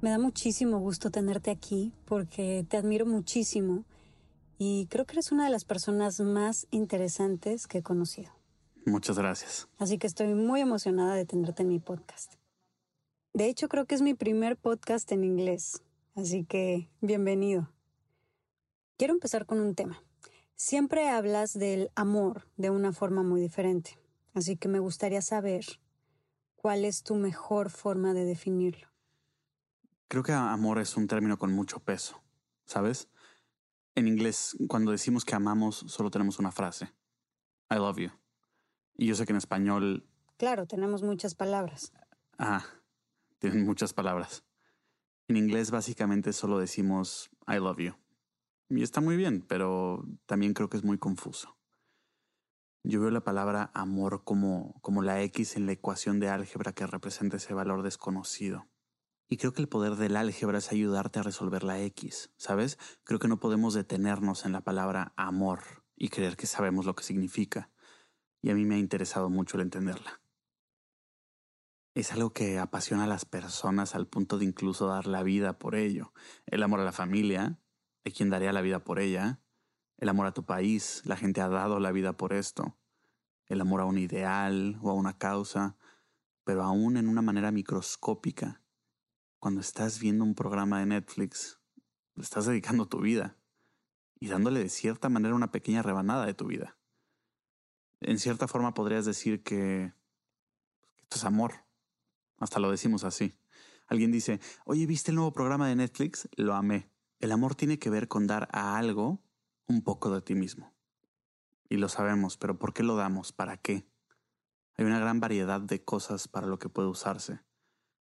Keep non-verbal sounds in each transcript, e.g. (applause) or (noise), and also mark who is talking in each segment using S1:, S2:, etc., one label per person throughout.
S1: Me da muchísimo gusto tenerte aquí porque te admiro muchísimo y creo que eres una de las personas más interesantes que he conocido.
S2: Muchas gracias.
S1: Así que estoy muy emocionada de tenerte en mi podcast. De hecho, creo que es mi primer podcast en inglés, así que bienvenido. Quiero empezar con un tema. Siempre hablas del amor de una forma muy diferente, así que me gustaría saber cuál es tu mejor forma de definirlo.
S2: Creo que amor es un término con mucho peso, ¿sabes? En inglés, cuando decimos que amamos, solo tenemos una frase. I love you. Y yo sé que en español...
S1: Claro, tenemos muchas palabras.
S2: Ah, tienen muchas palabras. En inglés básicamente solo decimos I love you. Y está muy bien, pero también creo que es muy confuso. Yo veo la palabra amor como, como la X en la ecuación de álgebra que representa ese valor desconocido. Y creo que el poder del álgebra es ayudarte a resolver la X, ¿sabes? Creo que no podemos detenernos en la palabra amor y creer que sabemos lo que significa. Y a mí me ha interesado mucho el entenderla. Es algo que apasiona a las personas al punto de incluso dar la vida por ello. El amor a la familia, hay quien daría la vida por ella. El amor a tu país, la gente ha dado la vida por esto. El amor a un ideal o a una causa, pero aún en una manera microscópica cuando estás viendo un programa de Netflix, estás dedicando tu vida y dándole de cierta manera una pequeña rebanada de tu vida. En cierta forma podrías decir que, esto es amor. Hasta lo decimos así. Alguien dice, oye, ¿viste el nuevo programa de Netflix? Lo amé. El amor tiene que ver con dar a algo un poco de ti mismo. Y lo sabemos, pero ¿por qué lo damos? ¿Para qué? Hay una gran variedad de cosas para lo que puede usarse.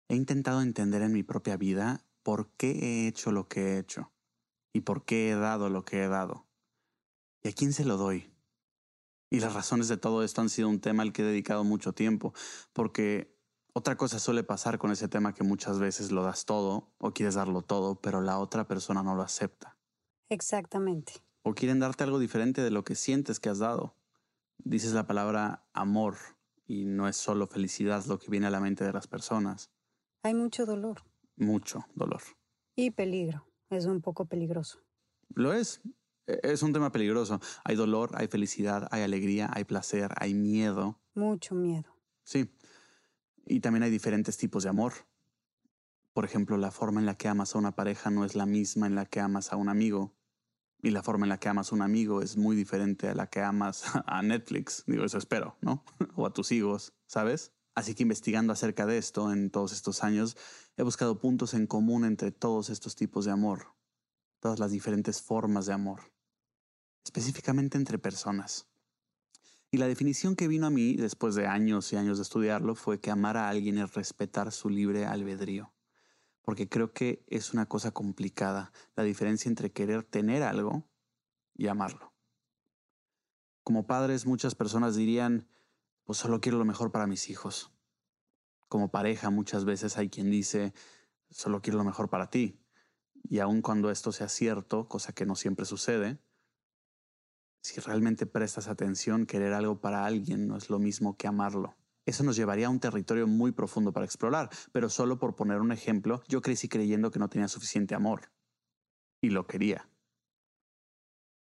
S2: He intentado entender en mi propia vida por qué he hecho lo que he hecho y por qué he dado lo que he dado. ¿Y a quién se lo doy? Y las razones de todo esto han sido un tema al que he dedicado mucho tiempo, porque otra cosa suele pasar con ese tema que muchas veces lo das todo o quieres darlo todo, pero la otra persona no lo acepta.
S1: Exactamente.
S2: O quieren darte algo diferente de lo que sientes que has dado. Dices la palabra amor y no es solo felicidad lo que viene a la mente de las personas.
S1: Hay mucho dolor.
S2: Mucho dolor.
S1: Y peligro. Es un poco peligroso.
S2: Lo es. E-, es un tema peligroso. Hay dolor, hay felicidad, hay alegría, hay placer, hay miedo.
S1: Mucho miedo.
S2: Sí. Y también hay diferentes tipos de amor. Por ejemplo, la forma en la que amas a una pareja no es la misma en la que amas a un amigo. Y la forma en la que amas a un amigo es muy diferente a la que amas (laughs) a Netflix. Digo, eso espero, ¿no? (laughs) o a tus hijos, ¿sabes? Así que investigando acerca de esto en todos estos años, he buscado puntos en común entre todos estos tipos de amor, todas las diferentes formas de amor, específicamente entre personas. Y la definición que vino a mí después de años y años de estudiarlo fue que amar a alguien es respetar su libre albedrío. Porque creo que es una cosa complicada la diferencia entre querer tener algo y amarlo. Como padres muchas personas dirían, pues solo quiero lo mejor para mis hijos. Como pareja muchas veces hay quien dice, solo quiero lo mejor para ti. Y aun cuando esto sea cierto, cosa que no siempre sucede, si realmente prestas atención, querer algo para alguien no es lo mismo que amarlo. Eso nos llevaría a un territorio muy profundo para explorar, pero solo por poner un ejemplo, yo crecí creyendo que no tenía suficiente amor. Y lo quería.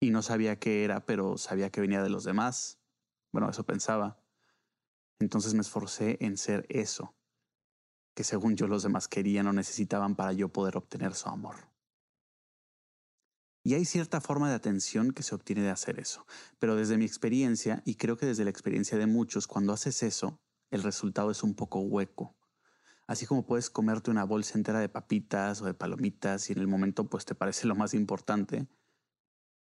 S2: Y no sabía qué era, pero sabía que venía de los demás. Bueno, eso pensaba. Entonces me esforcé en ser eso, que según yo los demás querían o necesitaban para yo poder obtener su amor. Y hay cierta forma de atención que se obtiene de hacer eso, pero desde mi experiencia, y creo que desde la experiencia de muchos, cuando haces eso, el resultado es un poco hueco. Así como puedes comerte una bolsa entera de papitas o de palomitas y en el momento pues te parece lo más importante,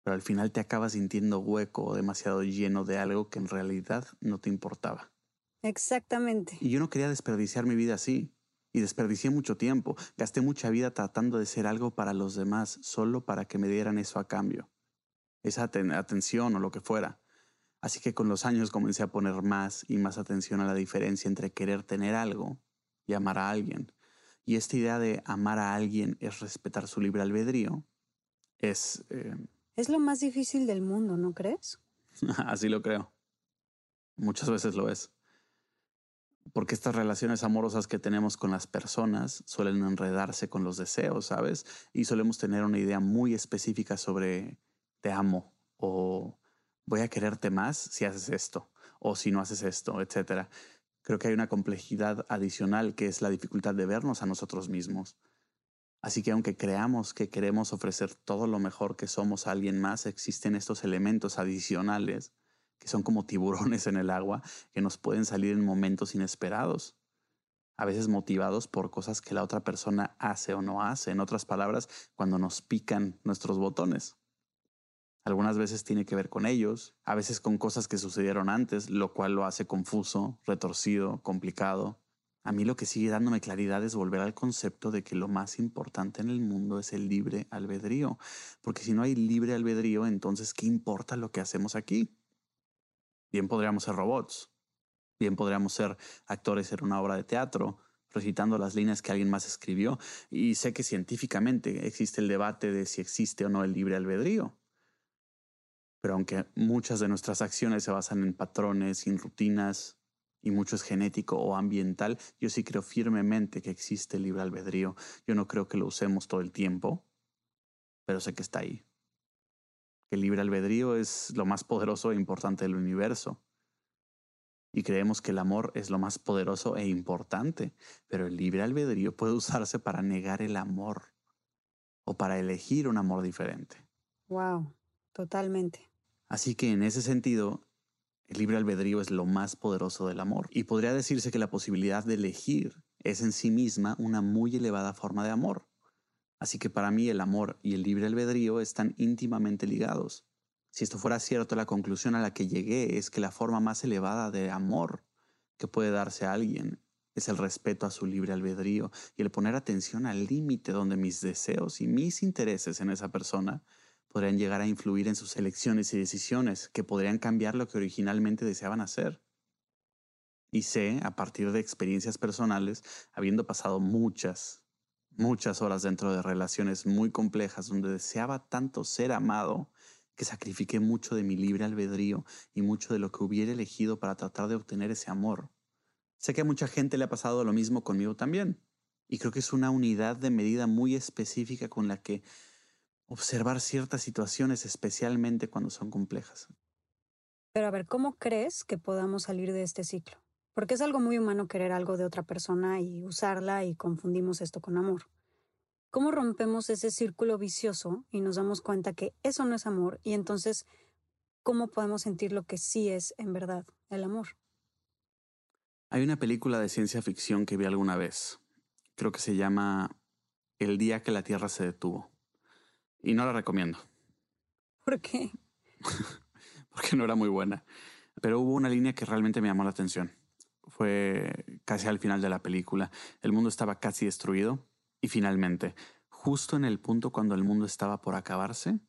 S2: pero al final te acabas sintiendo hueco o demasiado lleno de algo que en realidad no te importaba.
S1: Exactamente.
S2: Y yo no quería desperdiciar mi vida así. y desperdicié mucho tiempo, gasté mucha vida tratando de ser algo para los demás solo para que me dieran eso a cambio, esa atención o lo que fuera. Así que con los años comencé a poner más y más atención a la diferencia entre querer tener algo y amar a alguien. Y esta idea de amar a alguien es respetar su libre albedrío. Es... Eh,
S1: es lo más difícil del mundo, ¿no crees? (laughs)
S2: Así lo creo. Muchas veces lo es porque estas relaciones amorosas que tenemos con las personas suelen enredarse con los deseos, ¿sabes? Y solemos tener una idea muy específica sobre te amo o voy a quererte más si haces esto o si no haces esto, etc. Creo que hay una complejidad adicional que es la dificultad de vernos a nosotros mismos. Así que aunque creamos que queremos ofrecer todo lo mejor que somos a alguien más, existen estos elementos adicionales que son como tiburones en el agua, que nos pueden salir en momentos inesperados, a veces motivados por cosas que la otra persona hace o no hace, en otras palabras, cuando nos pican nuestros botones. Algunas veces tiene que ver con ellos, a veces con cosas que sucedieron antes, lo cual lo hace confuso, retorcido, complicado. A mí lo que sigue dándome claridad es volver al concepto de que lo más importante en el mundo es el libre albedrío, porque si no hay libre albedrío, entonces ¿qué importa lo que hacemos aquí? Bien podríamos ser robots. Bien podríamos ser actores en una obra de teatro, recitando las líneas que alguien más escribió. Y sé que científicamente existe el debate de si existe o no el libre albedrío. Pero aunque muchas de nuestras acciones se basan en patrones en rutinas, y mucho es genético o ambiental, yo sí creo firmemente que existe el libre albedrío. Yo no creo que lo usemos todo el tiempo, pero sé que está ahí que el libre albedrío es lo más poderoso e importante del universo. Y creemos que el amor es lo más poderoso e importante, pero el libre albedrío puede usarse para negar el amor o para elegir un amor diferente.
S1: Wow, totalmente.
S2: Así que en ese sentido, el libre albedrío es lo más poderoso del amor. Y podría decirse que la posibilidad de elegir es en sí misma una muy elevada forma de amor. Así que para mí el amor y el libre albedrío están íntimamente ligados. Si esto fuera cierto, la conclusión a la que llegué es que la forma más elevada de amor que puede darse a alguien es el respeto a su libre albedrío y el poner atención al límite donde mis deseos y mis intereses en esa persona podrían llegar a influir en sus elecciones y decisiones que podrían cambiar lo que originalmente deseaban hacer. Y sé, a partir de experiencias personales, habiendo pasado muchas, muchas horas dentro de relaciones muy complejas donde deseaba tanto ser amado que sacrifiqué mucho de mi libre albedrío y mucho de lo que hubiera elegido para tratar de obtener ese amor. Sé que a mucha gente le ha pasado lo mismo conmigo también, y creo que es una unidad de medida muy específica con la que observar ciertas situaciones, especialmente cuando son complejas.
S1: Pero a ver, ¿cómo crees que podamos salir de este ciclo? Porque es algo muy humano querer algo de otra persona y usarla y confundimos esto con amor. ¿Cómo rompemos ese círculo vicioso y nos damos cuenta que eso no es amor y entonces cómo podemos sentir lo que sí es en verdad el amor?
S2: Hay una película de ciencia ficción que vi alguna vez. Creo que se llama El día que la Tierra se detuvo. Y no la recomiendo.
S1: ¿Por qué? (laughs)
S2: Porque no era muy buena. Pero hubo una línea que realmente me llamó la atención fue casi al final de la película. El mundo estaba casi destruido y finalmente, justo en el punto cuando el mundo estaba por acabarse,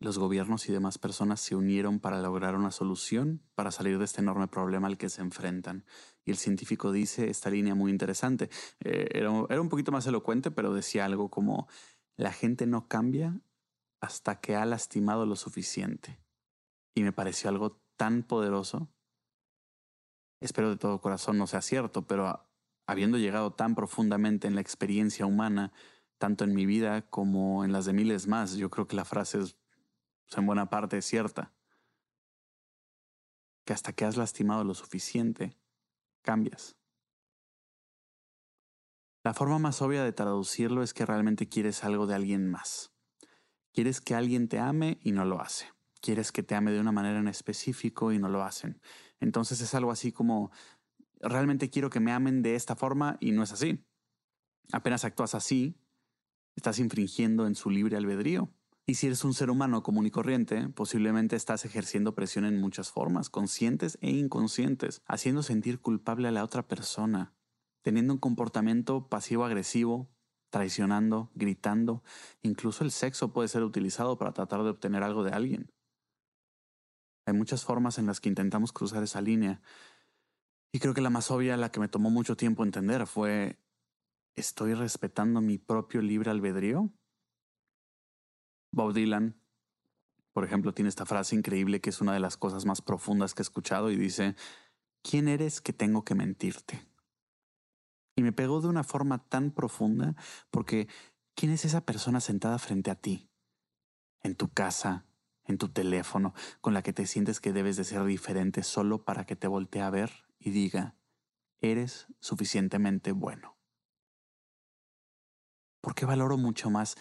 S2: los gobiernos y demás personas se unieron para lograr una solución para salir de este enorme problema al que se enfrentan. Y el científico dice esta línea muy interesante. Eh, era, era un poquito más elocuente, pero decía algo como, la gente no cambia hasta que ha lastimado lo suficiente. Y me pareció algo tan poderoso espero de todo corazón no sea cierto, pero habiendo llegado tan profundamente en la experiencia humana, tanto en mi vida como en las de miles más, yo creo que la frase es en buena parte cierta. Que hasta que has lastimado lo suficiente, cambias. La forma más obvia de traducirlo es que realmente quieres algo de alguien más. Quieres que alguien te ame y no lo hace. Quieres que te ame de una manera en específico y no lo hacen. Entonces es algo así como, realmente quiero que me amen de esta forma y no es así. Apenas actúas así, estás infringiendo en su libre albedrío. Y si eres un ser humano común y corriente, posiblemente estás ejerciendo presión en muchas formas, conscientes e inconscientes, haciendo sentir culpable a la otra persona, teniendo un comportamiento pasivo-agresivo, traicionando, gritando. Incluso el sexo puede ser utilizado para tratar de obtener algo de alguien. Hay muchas formas en las que intentamos cruzar esa línea. Y creo que la más obvia, la que me tomó mucho tiempo entender, fue, ¿estoy respetando mi propio libre albedrío? Bob Dylan, por ejemplo, tiene esta frase increíble que es una de las cosas más profundas que he escuchado y dice, ¿quién eres que tengo que mentirte? Y me pegó de una forma tan profunda porque ¿quién es esa persona sentada frente a ti? En tu casa, en tu teléfono, con la que te sientes que debes de ser diferente solo para que te voltee a ver y diga, eres suficientemente bueno. ¿Por qué valoro mucho más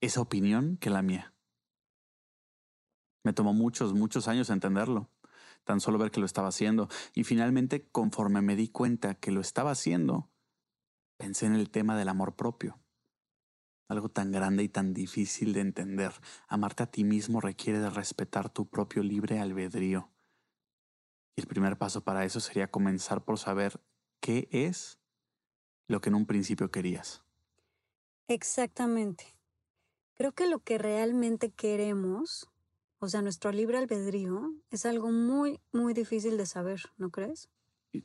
S2: esa opinión que la mía? Me tomó muchos, muchos años entenderlo, tan solo ver que lo estaba haciendo, y finalmente conforme me di cuenta que lo estaba haciendo, pensé en el tema del amor propio. Algo tan grande y tan difícil de entender. Amarte a ti mismo requiere de respetar tu propio libre albedrío. Y el primer paso para eso sería comenzar por saber qué es lo que en un principio querías.
S1: Exactamente. Creo que lo que realmente queremos, o sea, nuestro libre albedrío, es algo muy, muy difícil de saber, ¿no crees?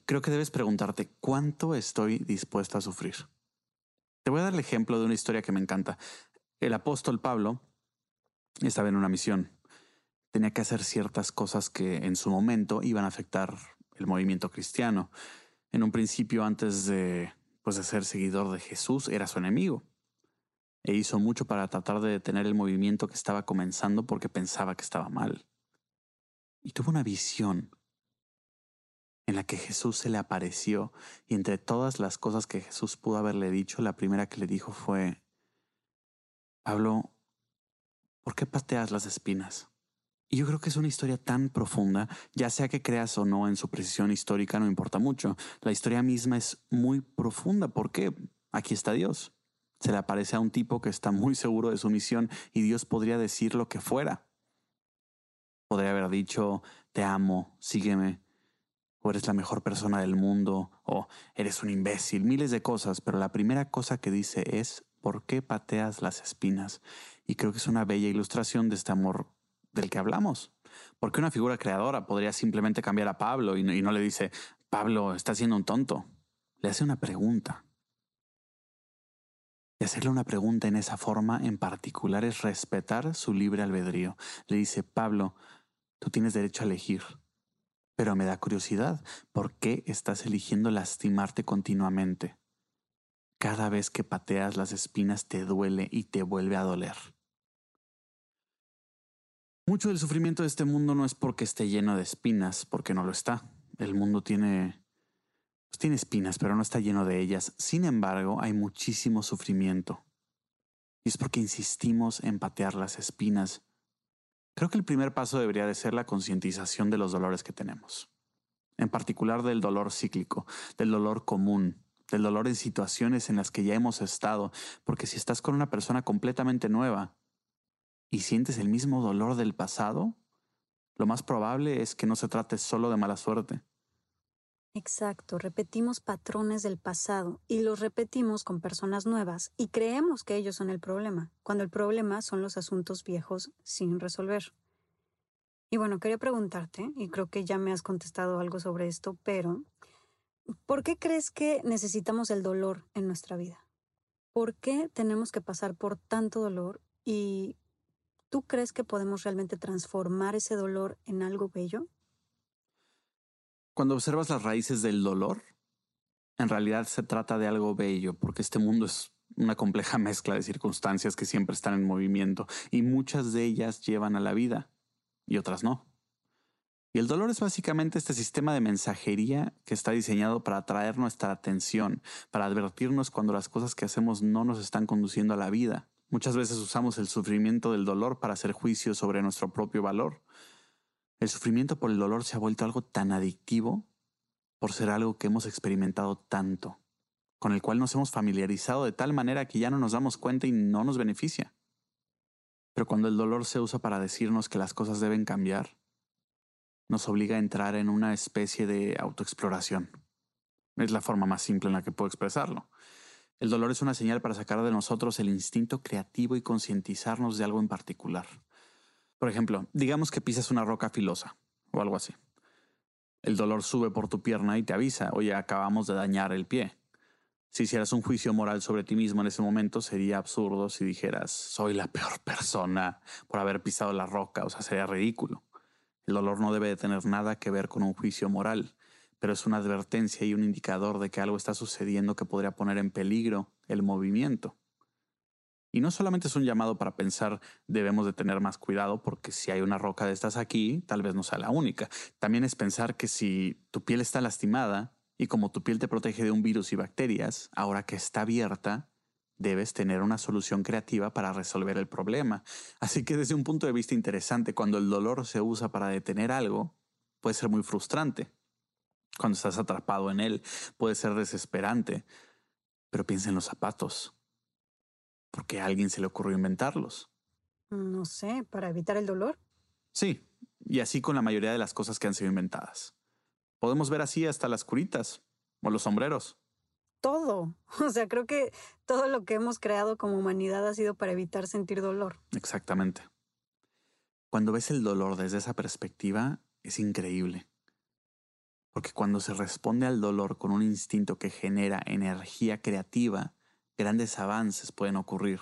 S2: creo que debes preguntarte cuánto estoy dispuesto a sufrir. Te voy a dar el ejemplo de una historia que me encanta. El apóstol Pablo estaba en una misión. Tenía que hacer ciertas cosas que en su momento iban a afectar el movimiento cristiano. En un principio, antes de, pues, de ser seguidor de Jesús, era su enemigo. E hizo mucho para tratar de detener el movimiento que estaba comenzando porque pensaba que estaba mal. Y tuvo una visión en la que Jesús se le apareció y entre todas las cosas que Jesús pudo haberle dicho, la primera que le dijo fue, Pablo, ¿por qué pateas las espinas? Y yo creo que es una historia tan profunda, ya sea que creas o no en su precisión histórica, no importa mucho. La historia misma es muy profunda porque aquí está Dios. Se le aparece a un tipo que está muy seguro de su misión y Dios podría decir lo que fuera. Podría haber dicho, te amo, sígueme, o eres la mejor persona del mundo, o eres un imbécil, miles de cosas, pero la primera cosa que dice es, ¿por qué pateas las espinas? Y creo que es una bella ilustración de este amor del que hablamos. Porque una figura creadora podría simplemente cambiar a Pablo y no, le dice, Pablo, está siendo un tonto. Le hace una pregunta. Y hacerle una pregunta en esa forma en particular es respetar su libre albedrío. Le dice, Pablo, tú tienes derecho a elegir. Pero me da curiosidad, ¿por qué estás eligiendo lastimarte continuamente? Cada vez que pateas las espinas te duele y te vuelve a doler. Mucho del sufrimiento de este mundo no es porque esté lleno de espinas, porque no lo está. El mundo tiene pues tiene espinas, pero no está lleno de ellas. Sin embargo, hay muchísimo sufrimiento. Y es porque insistimos en patear las espinas Creo que el primer paso debería de ser la concientización de los dolores que tenemos, en particular del dolor cíclico, del dolor común, del dolor en situaciones en las que ya hemos estado, porque si estás con una persona completamente nueva y sientes el mismo dolor del pasado, lo más probable es que no se trate solo de mala suerte,
S1: Exacto, repetimos patrones del pasado y los repetimos con personas nuevas y creemos que ellos son el problema, cuando el problema son los asuntos viejos sin resolver. Y bueno, quería preguntarte, y creo que ya me has contestado algo sobre esto, pero ¿por qué crees que necesitamos el dolor en nuestra vida? ¿Por qué tenemos que pasar por tanto dolor y tú crees que podemos realmente transformar ese dolor en algo bello?
S2: Cuando observas las raíces del dolor, en realidad se trata de algo bello, porque este mundo es una compleja (laughs) mezcla de circunstancias que siempre están en movimiento y muchas de ellas llevan a la vida y otras no. Y el dolor es básicamente este sistema de mensajería que está diseñado para atraer nuestra atención, para advertirnos cuando las cosas que hacemos no nos están conduciendo a la vida. Muchas veces usamos el sufrimiento del dolor para hacer juicio sobre nuestro propio valor, el sufrimiento por el dolor se ha vuelto algo tan adictivo por ser algo que hemos experimentado tanto, con el cual nos hemos familiarizado de tal manera que ya no nos damos cuenta y no nos beneficia. Pero cuando el dolor se usa para decirnos que las cosas deben cambiar, nos obliga a entrar en una especie de autoexploración. Es la forma más simple en la que puedo expresarlo. El dolor es una señal para sacar de nosotros el instinto creativo y concientizarnos de algo en particular. Por ejemplo, digamos que pisas una roca filosa o algo así. El dolor sube por tu pierna y te avisa, oye, acabamos de dañar el pie. Si hicieras un juicio moral sobre ti mismo en ese momento, sería absurdo si dijeras, soy la peor persona por haber pisado la roca, o sea, sería ridículo. El dolor no debe de tener nada que ver con un juicio moral, pero es una advertencia y un indicador de que algo está sucediendo que podría poner en peligro el movimiento. Y no solamente es un llamado para pensar debemos de tener más cuidado porque si hay una roca de estas aquí, tal vez no sea la única. También es pensar que si tu piel está lastimada, y como tu piel te protege de un virus y bacterias, ahora que está abierta, debes tener una solución creativa para resolver el problema. Así que desde un punto de vista interesante, cuando el dolor se usa para detener algo, puede ser muy frustrante. Cuando estás atrapado en él, puede ser desesperante. Pero piensa en los zapatos. ¿Por qué a alguien se le ocurrió inventarlos?
S1: No sé, para evitar el dolor.
S2: Sí, y así con la mayoría de las cosas que han sido inventadas. Podemos ver así hasta las curitas o los sombreros.
S1: Todo. (laughs) O sea, creo que todo lo que hemos creado como humanidad ha sido para evitar sentir dolor.
S2: Exactamente. Cuando ves el dolor desde esa perspectiva, es increíble. Porque cuando se responde al dolor con un instinto que genera energía creativa, grandes avances pueden ocurrir.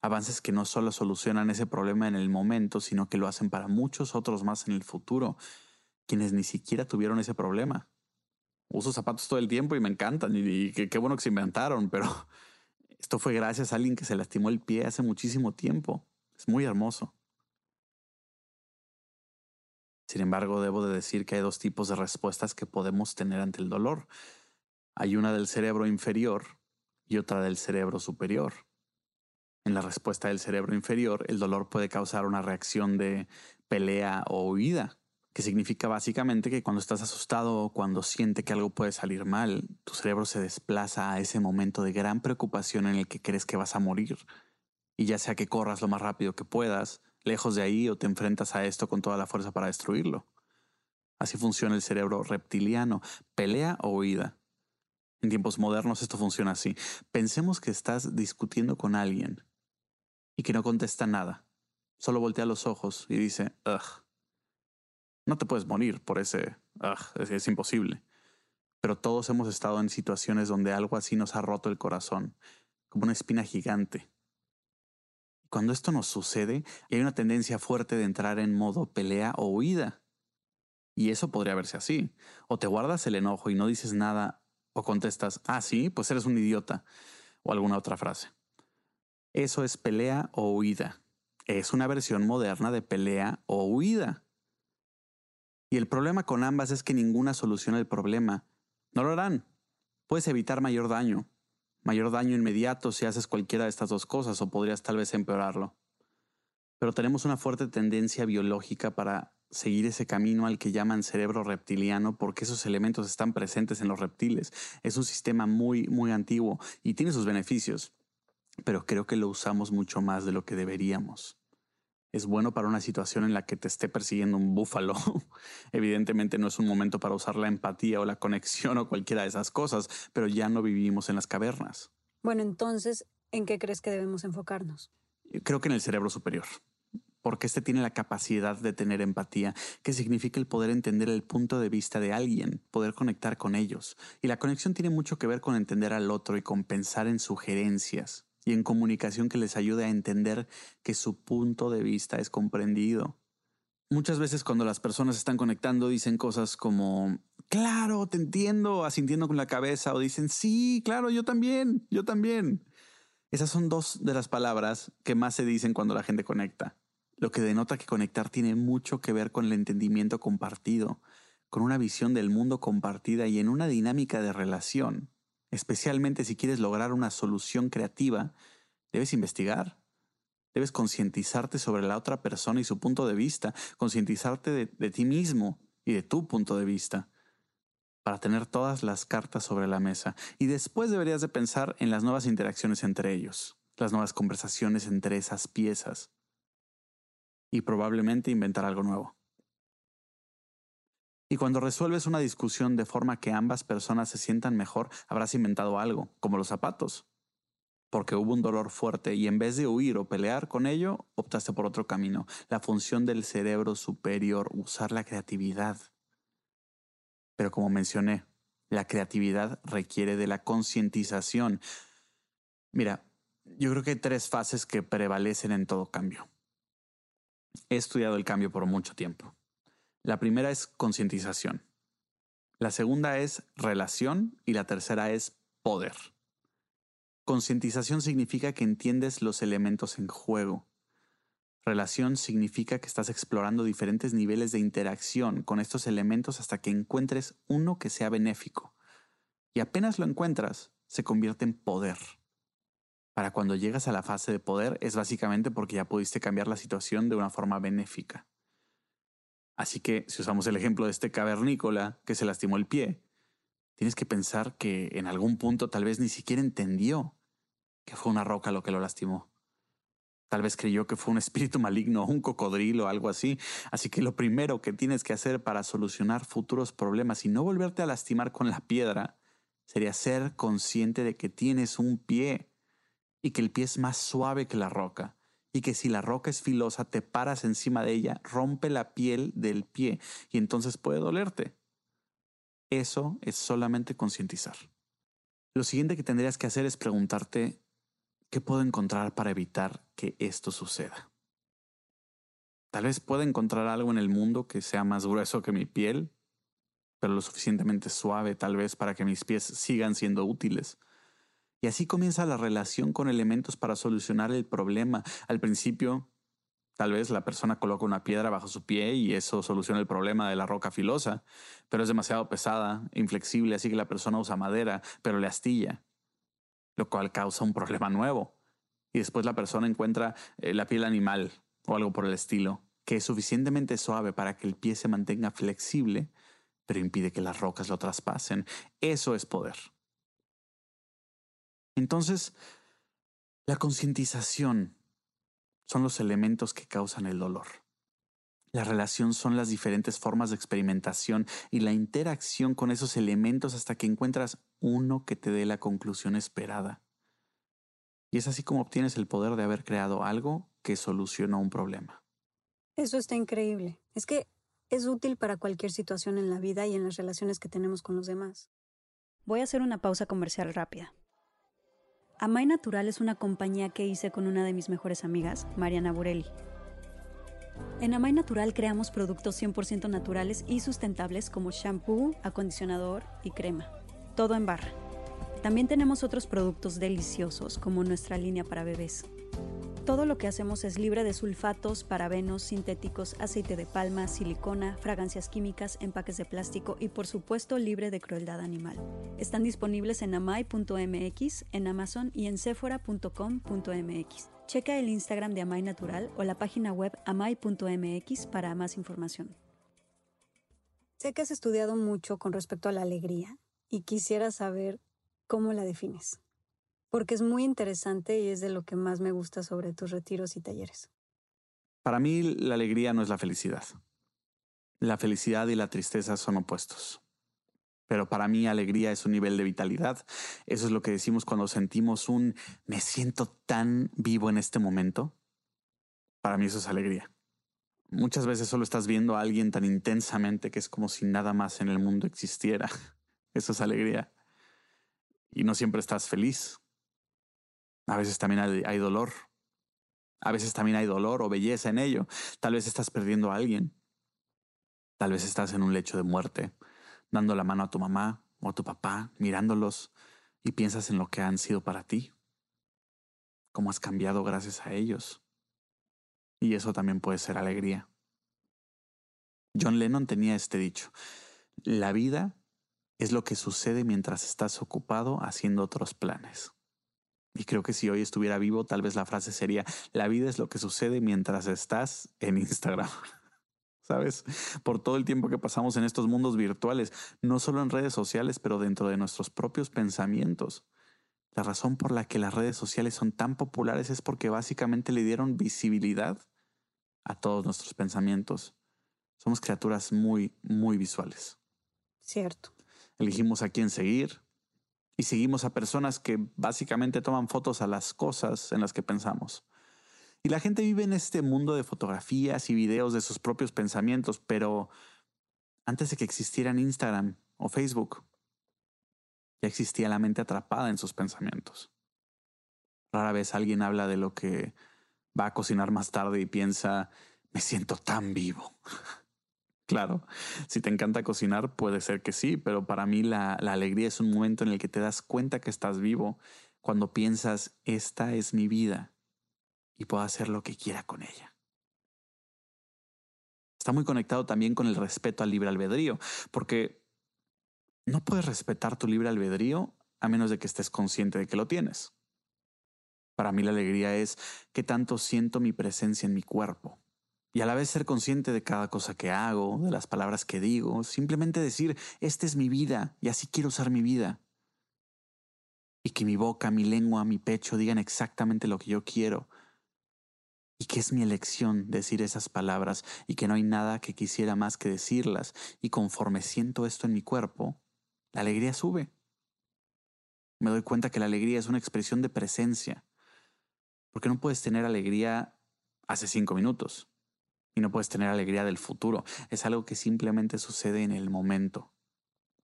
S2: Avances que no solo solucionan ese problema en el momento, sino que lo hacen para muchos otros más en el futuro quienes ni siquiera tuvieron ese problema. Uso zapatos todo el tiempo y me encantan y, qué bueno que se inventaron, pero (laughs) esto fue gracias a alguien que se lastimó el pie hace muchísimo tiempo. Es muy hermoso. Sin embargo, debo de decir que hay dos tipos de respuestas que podemos tener ante el dolor. Hay una del cerebro inferior y otra del cerebro superior. En la respuesta del cerebro inferior, el dolor puede causar una reacción de pelea o huida, que significa básicamente que cuando estás asustado o cuando siente que algo puede salir mal, tu cerebro se desplaza a ese momento de gran preocupación en el que crees que vas a morir. Y ya sea que corras lo más rápido que puedas, lejos de ahí o te enfrentas a esto con toda la fuerza para destruirlo. Así funciona el cerebro reptiliano, pelea o huida. En tiempos modernos esto funciona así. Pensemos que estás discutiendo con alguien y que no contesta nada. Solo voltea los ojos y dice, ugh no te puedes morir por ese, es, imposible. Pero todos hemos estado en situaciones donde algo así nos ha roto el corazón, como una espina gigante. Cuando esto nos sucede, hay una tendencia fuerte de entrar en modo pelea o huida. Y eso podría verse así. O te guardas el enojo y no dices nada, o contestas, ah, sí, pues eres un idiota, o alguna otra frase. Eso es pelea o huida. Es una versión moderna de pelea o huida. Y el problema con ambas es que ninguna soluciona el problema. No lo harán. Puedes evitar mayor daño. Mayor daño inmediato si haces cualquiera de estas dos cosas o podrías tal vez empeorarlo. Pero tenemos una fuerte tendencia biológica para seguir ese camino al que llaman cerebro reptiliano porque esos elementos están presentes en los reptiles. Es un sistema muy, muy antiguo y tiene sus beneficios, pero creo que lo usamos mucho más de lo que deberíamos es bueno para una situación en la que te esté persiguiendo un búfalo. (laughs) Evidentemente no es un momento para usar la empatía o la conexión o cualquiera de esas cosas, pero ya no vivimos en las cavernas.
S1: Bueno, entonces, ¿en qué crees que debemos enfocarnos?
S2: Creo que en el cerebro superior, porque este tiene la capacidad de tener empatía, que significa el poder entender el punto de vista de alguien, poder conectar con ellos. Y la conexión tiene mucho que ver con entender al otro y con pensar en sugerencias, y en comunicación que les ayude a entender que su punto de vista es comprendido. Muchas veces cuando las personas están conectando dicen cosas como, claro, te entiendo, asintiendo con la cabeza, o dicen, sí, claro, yo también, yo también. Esas son dos de las palabras que más se dicen cuando la gente conecta, lo que denota que conectar tiene mucho que ver con el entendimiento compartido, con una visión del mundo compartida y en una dinámica de relación. Especialmente si quieres lograr una solución creativa, debes investigar. Debes concientizarte sobre la otra persona y su punto de vista, concientizarte de, de, ti mismo y de tu punto de vista, para tener todas las cartas sobre la mesa. Y después deberías de pensar en las nuevas interacciones entre ellos, las nuevas conversaciones entre esas piezas, y probablemente inventar algo nuevo. Y cuando resuelves una discusión de forma que ambas personas se sientan mejor, habrás inventado algo, como los zapatos. Porque hubo un dolor fuerte y en vez de huir o pelear con ello, optaste por otro camino, la función del cerebro superior, usar la creatividad. Pero como mencioné, la creatividad requiere de la concientización. Mira, yo creo que hay tres fases que prevalecen en todo cambio. He estudiado el cambio por mucho tiempo. La primera es concientización. La segunda es relación y la tercera es poder. Concientización significa que entiendes los elementos en juego. Relación significa que estás explorando diferentes niveles de interacción con estos elementos hasta que encuentres uno que sea benéfico. Y apenas lo encuentras, se convierte en poder. Para cuando llegas a la fase de poder es básicamente porque ya pudiste cambiar la situación de una forma benéfica. Así que si usamos el ejemplo de este cavernícola que se lastimó el pie, tienes que pensar que en algún punto tal vez ni siquiera entendió que fue una roca lo que lo lastimó. Tal vez creyó que fue un (laughs) espíritu maligno, un cocodrilo o algo así. Así que lo primero que tienes que hacer para solucionar futuros problemas y no volverte a lastimar con la piedra sería ser consciente de que tienes un pie y que el pie es más suave que la roca y que si la roca es filosa te paras encima de ella, rompe la piel del pie y entonces puede dolerte. Eso es solamente concientizar. Lo siguiente que tendrías que hacer es preguntarte ¿Qué puedo encontrar para evitar que esto suceda? Tal vez pueda encontrar algo en el mundo que sea más grueso que mi piel, pero lo suficientemente suave tal vez para que mis pies sigan siendo útiles. Y así comienza la relación con elementos para solucionar el problema. Al principio, tal vez la persona coloca una piedra bajo su pie y eso soluciona el problema de la roca filosa, pero es demasiado pesada, inflexible, así que la persona usa madera, pero le astilla lo cual causa un problema nuevo. Y después la persona encuentra eh, la piel animal o algo por el estilo, que es suficientemente suave para que el pie se mantenga flexible, pero impide que las rocas lo traspasen. Eso es poder. Entonces, la concientización son los elementos que causan el dolor. La relación son las diferentes formas de experimentación y la interacción con esos elementos hasta que encuentras uno que te dé la conclusión esperada. Y es así como obtienes el poder de haber creado algo que solucionó un problema.
S1: Eso está increíble. Es que es útil para cualquier situación en la vida y en las relaciones que tenemos con los demás. Voy a hacer una pausa comercial rápida. Amay Natural es una compañía que hice con una de mis mejores amigas, Mariana Burelli. En Amay Natural creamos productos 100% naturales y sustentables como shampoo, acondicionador y crema. Todo en barra. También tenemos otros productos deliciosos como nuestra línea para bebés. Todo lo que hacemos es libre de sulfatos, parabenos, sintéticos, aceite de palma, silicona, fragancias químicas, empaques de plástico y por supuesto libre de crueldad animal. Están disponibles en amai.mx, en Amazon y en sephora.com.mx. Checa el Instagram de Amay Natural o la página web amay.mx para más información. Sé que has estudiado mucho con respecto a la alegría y quisiera saber cómo la defines, porque es muy interesante y es de lo que más me gusta sobre tus retiros y talleres.
S2: Para mí la alegría no es la felicidad. La felicidad y la tristeza son opuestos. Pero para mí alegría es un nivel de vitalidad. Eso es lo que decimos cuando sentimos un me siento tan vivo en este momento. Para mí eso es alegría. Muchas veces solo estás viendo a alguien tan intensamente que es como si nada más en el mundo existiera. (laughs) Eso es alegría. Y no siempre estás feliz. A veces también hay, dolor. A veces también hay dolor o belleza en ello. Tal vez estás perdiendo a alguien. Tal vez estás en un lecho de muerte dando la mano a tu mamá o a tu papá, mirándolos y piensas en lo que han sido para ti, cómo has cambiado gracias a ellos. Y eso también puede ser alegría. John Lennon tenía este dicho, la vida es lo que sucede mientras estás ocupado haciendo otros planes. Y creo que si hoy estuviera vivo, tal vez la frase sería, la vida es lo que sucede mientras estás en Instagram. (laughs) ¿sabes? Por todo el tiempo que pasamos en estos mundos virtuales, no solo en redes sociales, pero dentro de nuestros propios pensamientos. La razón por la que las redes sociales son tan populares es porque básicamente le dieron visibilidad a todos nuestros pensamientos. Somos criaturas muy, muy visuales.
S1: Cierto.
S2: Elegimos a quién seguir y seguimos a personas que básicamente toman fotos a las cosas en las que pensamos. Y la gente vive en este mundo de fotografías y videos de sus propios pensamientos, pero antes de que existieran Instagram o Facebook, ya existía la mente atrapada en sus pensamientos. Rara vez alguien habla de lo que va a cocinar más tarde y piensa, me siento tan vivo. (laughs) Claro, si te encanta cocinar, puede ser que sí, pero para mí la, alegría es un momento en el que te das cuenta que estás vivo, cuando piensas, esta es mi vida y puedo hacer lo que quiera con ella. Está muy conectado también con el respeto al libre albedrío, porque no puedes respetar tu libre albedrío a menos de que estés consciente de que lo tienes. Para mí la alegría es que tanto siento mi presencia en mi cuerpo y a la vez ser consciente de cada cosa que hago, de las palabras que digo, simplemente decir, esta es mi vida y así quiero usar mi vida. Y que mi boca, mi lengua, mi pecho digan exactamente lo que yo quiero. Y que es mi elección decir esas palabras y que no hay nada que quisiera más que decirlas. Y conforme siento esto en mi cuerpo, la alegría sube. Me doy cuenta que la alegría es una expresión de presencia. Porque no puedes tener alegría hace cinco minutos y no puedes tener alegría del futuro. Es algo que simplemente sucede en el momento.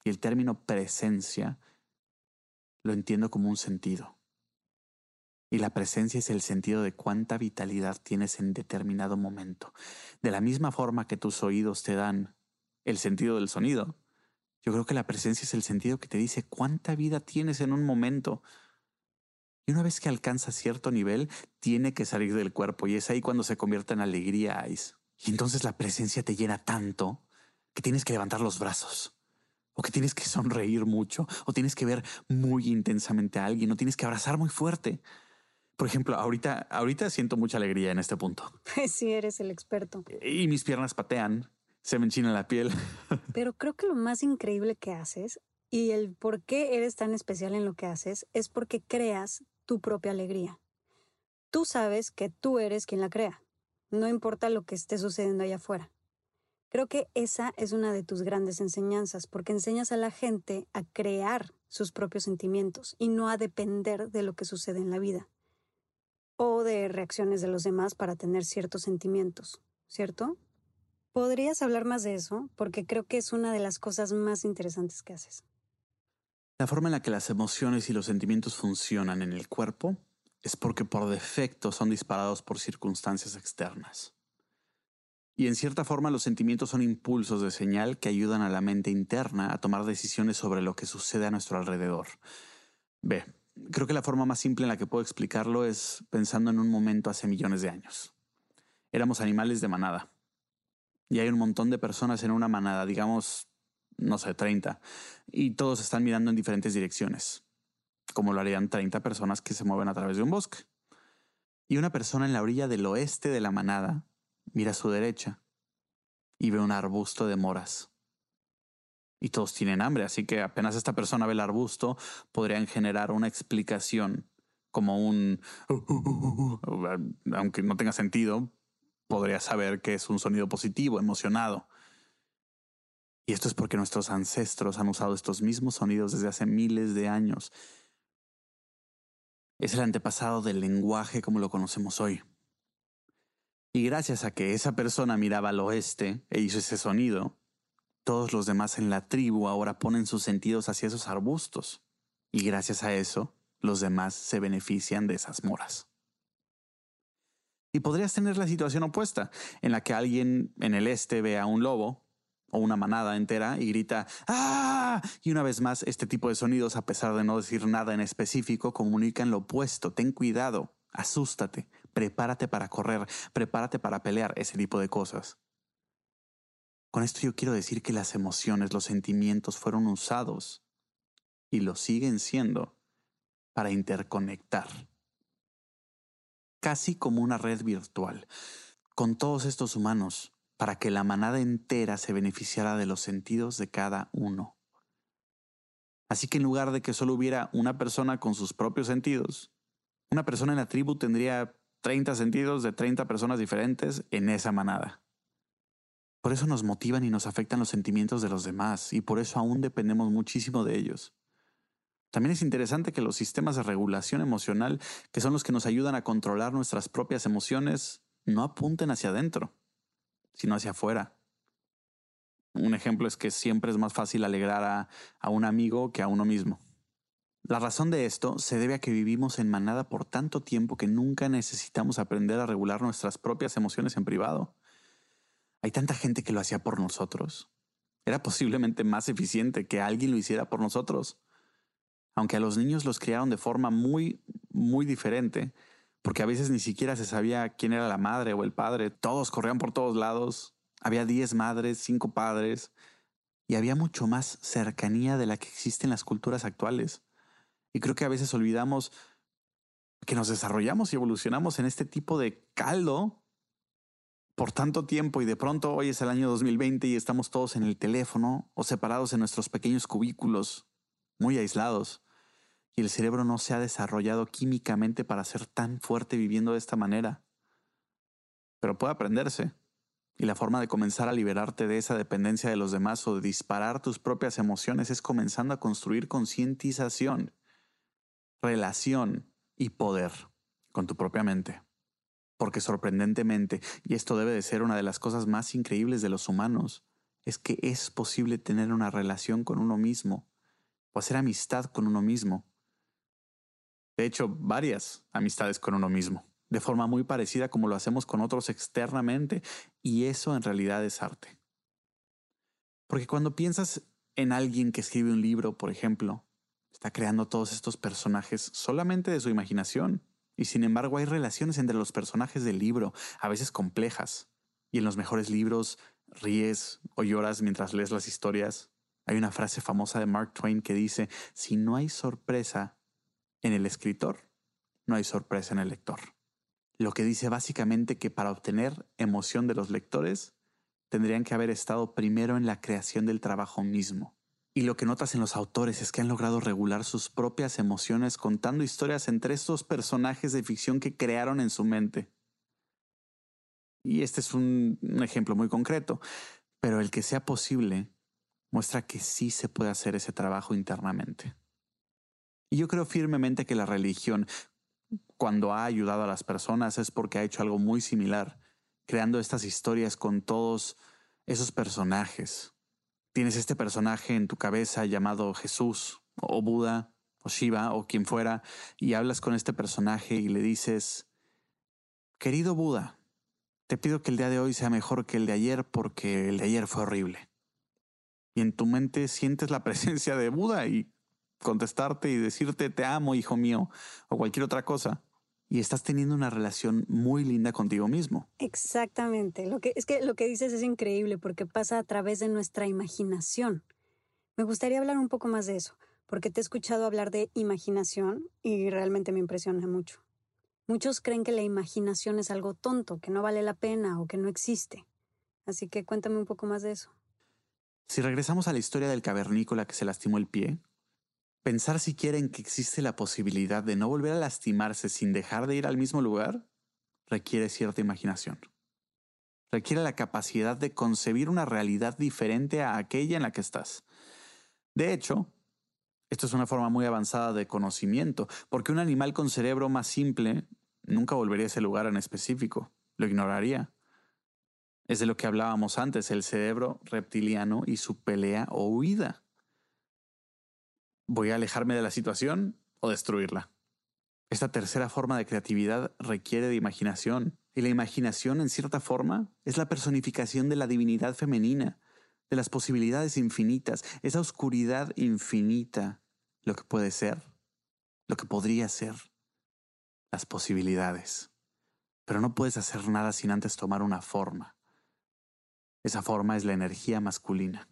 S2: Y el término presencia lo entiendo como un sentido. Y la presencia es el sentido de cuánta vitalidad tienes en determinado momento. De la misma forma que tus oídos te dan el sentido del sonido, yo creo que la presencia es el sentido que te dice cuánta vida tienes en un momento. Y una vez que alcanza cierto nivel, tiene que salir del cuerpo y es ahí cuando se convierte en alegría, Ice. Y entonces la presencia te llena tanto que tienes que levantar los brazos, o que tienes que sonreír mucho, o tienes que ver muy intensamente a alguien, o tienes que abrazar muy fuerte. Por ejemplo, ahorita, ahorita siento mucha alegría en este punto. (laughs)
S1: Sí, eres el experto.
S2: Y mis piernas patean, se me enchina la piel. (laughs)
S1: Pero creo que lo más increíble que haces y el por qué eres tan especial en lo que haces es porque creas tu propia alegría. Tú sabes que tú eres quien la crea no importa lo que esté sucediendo allá afuera. Creo que esa es una de tus grandes enseñanzas, porque enseñas a la gente a crear sus propios sentimientos y no a depender de lo que sucede en la vida o de reacciones de los demás para tener ciertos sentimientos, ¿cierto? ¿Podrías hablar más de eso? Porque creo que es una de las cosas más interesantes que haces.
S2: La forma en la que las emociones y los sentimientos funcionan en el cuerpo es porque por defecto son disparados por circunstancias externas. Y en cierta forma los sentimientos son impulsos de señal que ayudan a la mente interna a tomar decisiones sobre lo que sucede a nuestro alrededor. Ve, creo que la forma más simple en la que puedo explicarlo es pensando en un momento hace millones de años. Éramos animales de manada. Y hay un montón de personas en una manada, digamos, no sé, 30, y todos están mirando en diferentes direcciones como lo harían 30 personas que se mueven a través de un bosque. Y una persona en la orilla del oeste de la manada mira a su derecha y ve un arbusto de moras. Y todos tienen hambre, así que apenas esta persona ve el arbusto, podrían generar una explicación como un... (laughs) aunque no tenga sentido, podría saber que es un sonido positivo, emocionado. Y esto es porque nuestros ancestros han usado estos mismos sonidos desde hace miles de años es el antepasado del lenguaje como lo conocemos hoy. Y gracias a que esa persona miraba al oeste e hizo ese sonido, todos los demás en la tribu ahora ponen sus sentidos hacia esos arbustos. Y gracias a eso, los demás se benefician de esas moras. Y podrías tener la situación opuesta, en la que alguien en el este ve a un lobo o una manada entera y grita ¡Ah! Y una vez más, este tipo de sonidos, a pesar de no decir nada en específico, comunican lo opuesto. Ten cuidado, asústate, prepárate para correr, prepárate para pelear, ese tipo de cosas. Con esto yo quiero decir que las emociones, los sentimientos fueron usados y lo siguen siendo para interconectar. Casi como una red virtual, con todos estos humanos para que la manada entera se beneficiara de los sentidos de cada uno. Así que en lugar de que solo hubiera una persona con sus propios sentidos, una persona en la tribu tendría 30 sentidos de 30 personas diferentes en esa manada. Por eso nos motivan y nos afectan los sentimientos de los demás y por eso aún dependemos muchísimo de ellos. También es interesante que los sistemas de regulación emocional, que son los que nos ayudan a controlar nuestras propias emociones, no apunten hacia adentro, sino hacia afuera. Un ejemplo es que siempre es más fácil alegrar a, a, un amigo que a uno mismo. La razón de esto se debe a que vivimos en manada por tanto tiempo que nunca necesitamos aprender a regular nuestras propias emociones en privado. Hay tanta gente que lo hacía por nosotros. Era posiblemente más eficiente que alguien lo hiciera por nosotros aunque a los niños los criaron de forma muy, muy diferente, porque a veces ni siquiera se sabía quién era la madre o el padre, todos corrían por todos lados, había 10 madres, 5 padres, y había mucho más cercanía de la que existe en las culturas actuales. Y creo que a veces olvidamos que nos desarrollamos y evolucionamos en este tipo de caldo por tanto tiempo y de pronto hoy es el año 2020 y estamos todos en el teléfono o separados en nuestros pequeños cubículos, muy aislados y el cerebro no se ha desarrollado químicamente para ser tan fuerte viviendo de esta manera. Pero puede aprenderse. Y la forma de comenzar a liberarte de esa dependencia de los demás o de disparar tus propias emociones es comenzando a construir concientización, relación y poder con tu propia mente. Porque sorprendentemente, y esto debe de ser una de las cosas más increíbles de los humanos, es que es posible tener una relación con uno mismo o hacer amistad con uno mismo de hecho, varias amistades con uno mismo, de forma muy parecida como lo hacemos con otros externamente, y eso en realidad es arte. Porque cuando piensas en alguien que escribe un libro, por ejemplo, está creando todos estos personajes solamente de su imaginación, y sin embargo hay relaciones entre los personajes del libro, a veces complejas, y en los mejores libros ríes o lloras mientras lees las historias. Hay una frase famosa de Mark Twain que dice, si no hay sorpresa en el escritor, no hay sorpresa en el lector. Lo que dice básicamente que para obtener emoción de los lectores, tendrían que haber estado primero en la creación del trabajo mismo. Y lo que notas en los autores es que han logrado regular sus propias emociones contando historias entre estos personajes de ficción que crearon en su mente. Y este es un, ejemplo muy concreto, pero el que sea posible muestra que sí se puede hacer ese trabajo internamente. Y yo creo firmemente que la religión, cuando ha ayudado a las personas, es porque ha hecho algo muy similar, creando estas historias con todos esos personajes. Tienes este personaje en tu cabeza llamado Jesús, o Buda, o Shiva, o quien fuera, y hablas con este personaje y le dices, querido Buda, te pido que el día de hoy sea mejor que el de ayer porque el de ayer fue horrible. Y en tu mente sientes la (laughs) presencia de Buda y contestarte y decirte te amo, hijo mío, o cualquier otra cosa. Y estás teniendo una relación muy linda contigo mismo.
S1: Exactamente. Lo que, es que lo que dices es increíble porque pasa a través de nuestra imaginación. Me gustaría hablar un poco más de eso, porque te he escuchado hablar de imaginación y realmente me impresiona mucho. Muchos creen que la imaginación es algo tonto, que no vale la pena o que no existe. Así que cuéntame un poco más de eso.
S2: Si regresamos a la historia del cavernícola que se lastimó el pie, Pensar siquiera en que existe la posibilidad de no volver a lastimarse sin dejar de ir al mismo lugar requiere cierta imaginación. Requiere la capacidad de concebir una realidad diferente a aquella en la que estás. De hecho, esto es una forma muy avanzada de conocimiento, porque un animal con cerebro más simple nunca volvería a ese lugar en específico, lo ignoraría. Es de lo que hablábamos antes, el cerebro reptiliano y su pelea o huida. ¿Voy a alejarme de la situación o destruirla? Esta tercera forma de creatividad requiere de imaginación, y la imaginación, en cierta forma, es la personificación de la divinidad femenina, de las posibilidades infinitas, esa oscuridad infinita, lo que puede ser, lo que podría ser, las posibilidades. Pero no puedes hacer nada sin antes tomar una forma. Esa forma es la energía masculina.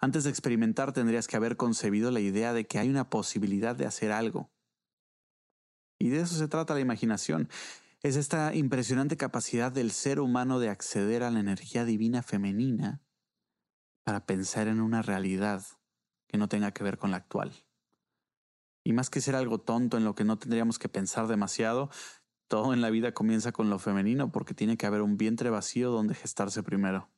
S2: Antes de experimentar tendrías que haber concebido la idea de que hay una posibilidad de hacer algo. Y de eso se trata la imaginación. Es esta impresionante capacidad del ser humano de acceder a la energía divina femenina para pensar en una realidad que no tenga que ver con la actual. Y más que ser algo tonto en lo que no tendríamos que pensar demasiado, Todo en la vida comienza con lo femenino porque tiene que haber un vientre vacío donde gestarse primero.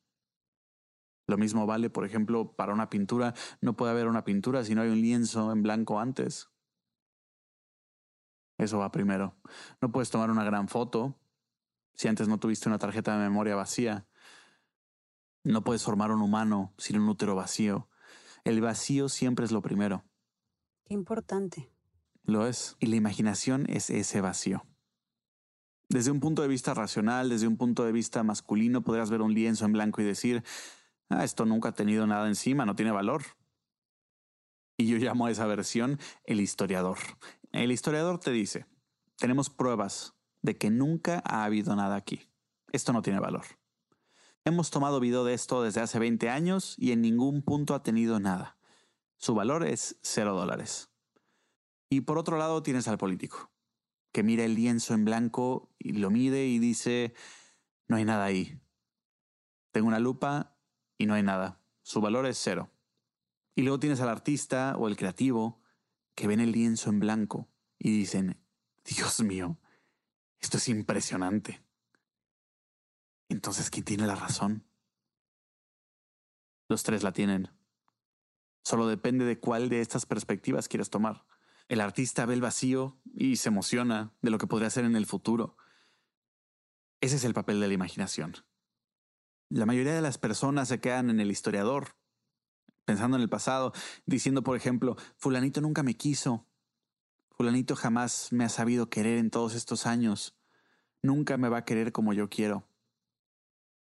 S2: Lo mismo vale, por ejemplo, para una pintura. No puede haber una pintura si no hay un lienzo en blanco antes. Eso va primero. No puedes tomar una gran foto si antes no tuviste una tarjeta de memoria vacía. No puedes formar un humano sin un útero vacío. El vacío siempre es lo primero.
S1: Qué importante.
S2: Lo es. Y la imaginación es ese vacío. Desde un punto de vista racional, desde un punto de vista masculino, podrías ver un lienzo en blanco y decir, ah, esto nunca ha tenido nada encima, no tiene valor. Y yo llamo a esa versión el historiador. El historiador te dice, tenemos pruebas de que nunca ha habido nada aquí. Esto no tiene valor. Hemos tomado video de esto desde hace 20 años y en ningún punto ha tenido nada. Su valor es cero dólares. Y por otro lado tienes al político, que mira el lienzo en blanco y lo mide y dice, no hay nada ahí. Tengo una lupa y no hay nada. Su valor es cero. Y luego tienes al artista o el creativo que ven el lienzo en blanco y dicen, Dios mío, esto es impresionante. Entonces, ¿quién tiene la razón? Los tres la tienen. Solo depende de cuál de estas perspectivas quieras tomar. El artista ve el vacío y se emociona de lo que podría ser en el futuro. Ese es el papel de la imaginación. La mayoría de las personas se quedan en el historiador, pensando en el pasado, diciendo, por ejemplo, fulanito nunca me quiso, fulanito jamás me ha sabido querer en todos estos años, nunca me va a querer como yo quiero.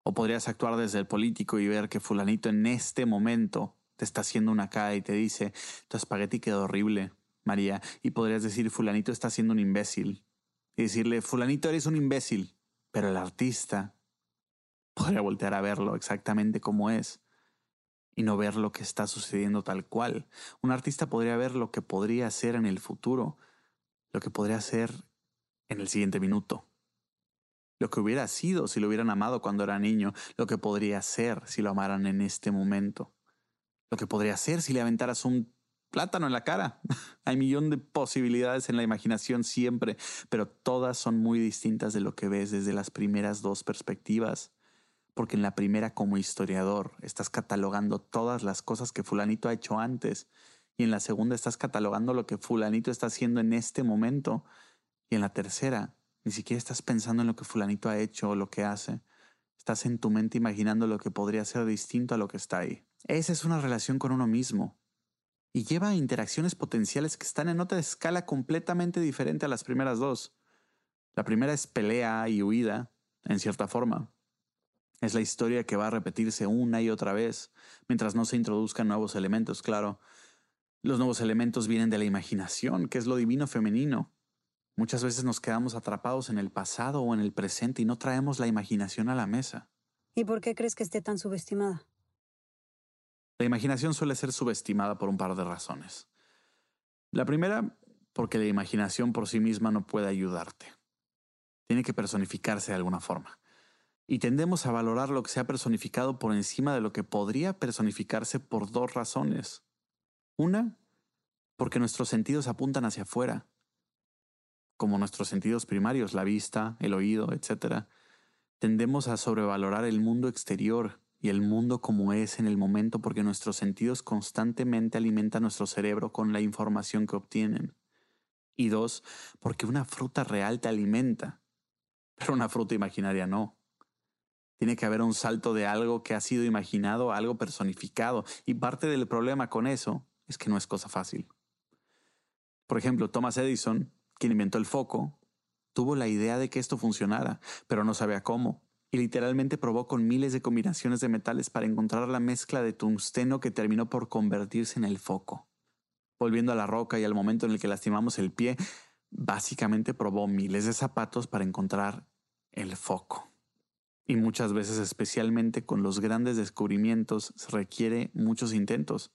S2: O podrías actuar desde el político y ver que fulanito en este momento te está haciendo una cara y te dice, tu espagueti quedó horrible, María. Y podrías decir, fulanito está siendo un imbécil. Y decirle, fulanito eres un imbécil. Pero el artista podría voltear a verlo exactamente como es y no ver lo que está sucediendo tal cual. Un artista podría ver lo que podría ser en el futuro, lo que podría ser en el siguiente minuto lo que hubiera sido si lo hubieran amado cuando era niño, lo que podría ser si lo amaran en este momento, lo que podría ser si le aventaras un plátano en la cara. (laughs) Hay millón de posibilidades en la imaginación siempre, pero todas son muy distintas de lo que ves desde las primeras dos perspectivas. Porque en la primera como historiador estás catalogando todas las cosas que fulanito ha hecho antes y en la segunda estás catalogando lo que fulanito está haciendo en este momento y en la tercera ni siquiera estás pensando en lo que fulanito ha hecho o lo que hace. Estás en tu mente imaginando lo que podría ser distinto a lo que está ahí. Esa es una relación con uno mismo. Y lleva a interacciones potenciales que están en otra escala completamente diferente a las primeras dos. La primera es pelea y huida, en cierta forma. Es la historia que va a repetirse una y otra vez, mientras no se introduzcan nuevos elementos, claro. Los nuevos elementos vienen de la imaginación, que es lo divino femenino. Muchas veces nos quedamos atrapados en el pasado o en el presente y no traemos la imaginación a la mesa.
S1: ¿Y por qué crees que esté tan subestimada?
S2: La imaginación suele ser subestimada por un par de razones. La primera, porque la imaginación por sí misma no puede ayudarte. Tiene que personificarse de alguna forma. Y tendemos a valorar lo que se ha personificado por encima de lo que podría personificarse por dos razones. Una, porque nuestros sentidos apuntan hacia afuera como nuestros sentidos primarios, la vista, el oído, etc., tendemos a sobrevalorar el mundo exterior y el mundo como es en el momento porque nuestros sentidos constantemente alimentan nuestro cerebro con la información que obtienen. Y dos, porque una fruta real te alimenta, pero una fruta imaginaria no. Tiene que haber un salto de algo que ha sido imaginado a algo personificado, y parte del problema con eso es que no es cosa fácil. Por ejemplo, Thomas Edison quien inventó el foco, tuvo la idea de que esto funcionara, pero no sabía cómo, y literalmente probó con miles de combinaciones de metales para encontrar la mezcla de tungsteno que terminó por convertirse en el foco. Volviendo a la roca y al momento en el que lastimamos el pie, básicamente probó miles de zapatos para encontrar el foco. Y muchas veces, especialmente con los grandes descubrimientos, requiere muchos intentos.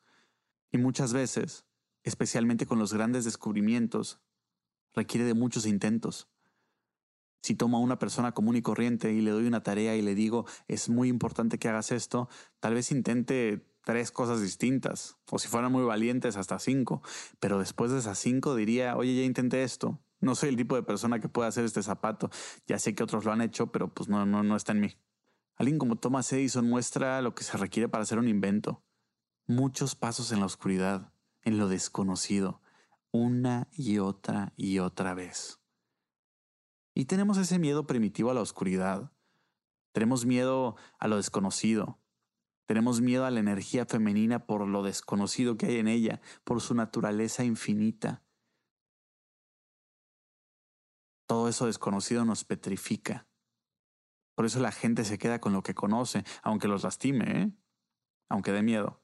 S2: Y muchas veces, especialmente con los grandes descubrimientos, requiere de muchos intentos. Si tomo a una persona común y corriente y le doy una tarea y le digo, es muy importante que hagas esto, tal vez intente tres cosas distintas, o si fueran muy valientes, hasta cinco, pero después de esas cinco diría, oye, ya intenté esto, No soy el tipo de persona que pueda hacer este zapato. Ya sé que otros lo han hecho, pero pues no, no, no está en mí. Alguien como Thomas Edison muestra lo que se requiere para hacer un invento. Muchos pasos en la oscuridad, en lo desconocido, una y otra y otra vez. Y tenemos ese miedo primitivo a la oscuridad. Tenemos miedo a lo desconocido. Tenemos miedo a la energía femenina por lo desconocido que hay en ella, por su naturaleza infinita. Todo eso desconocido nos petrifica. Por eso la gente se queda con lo que conoce, aunque los lastime, ¿eh? aunque dé miedo.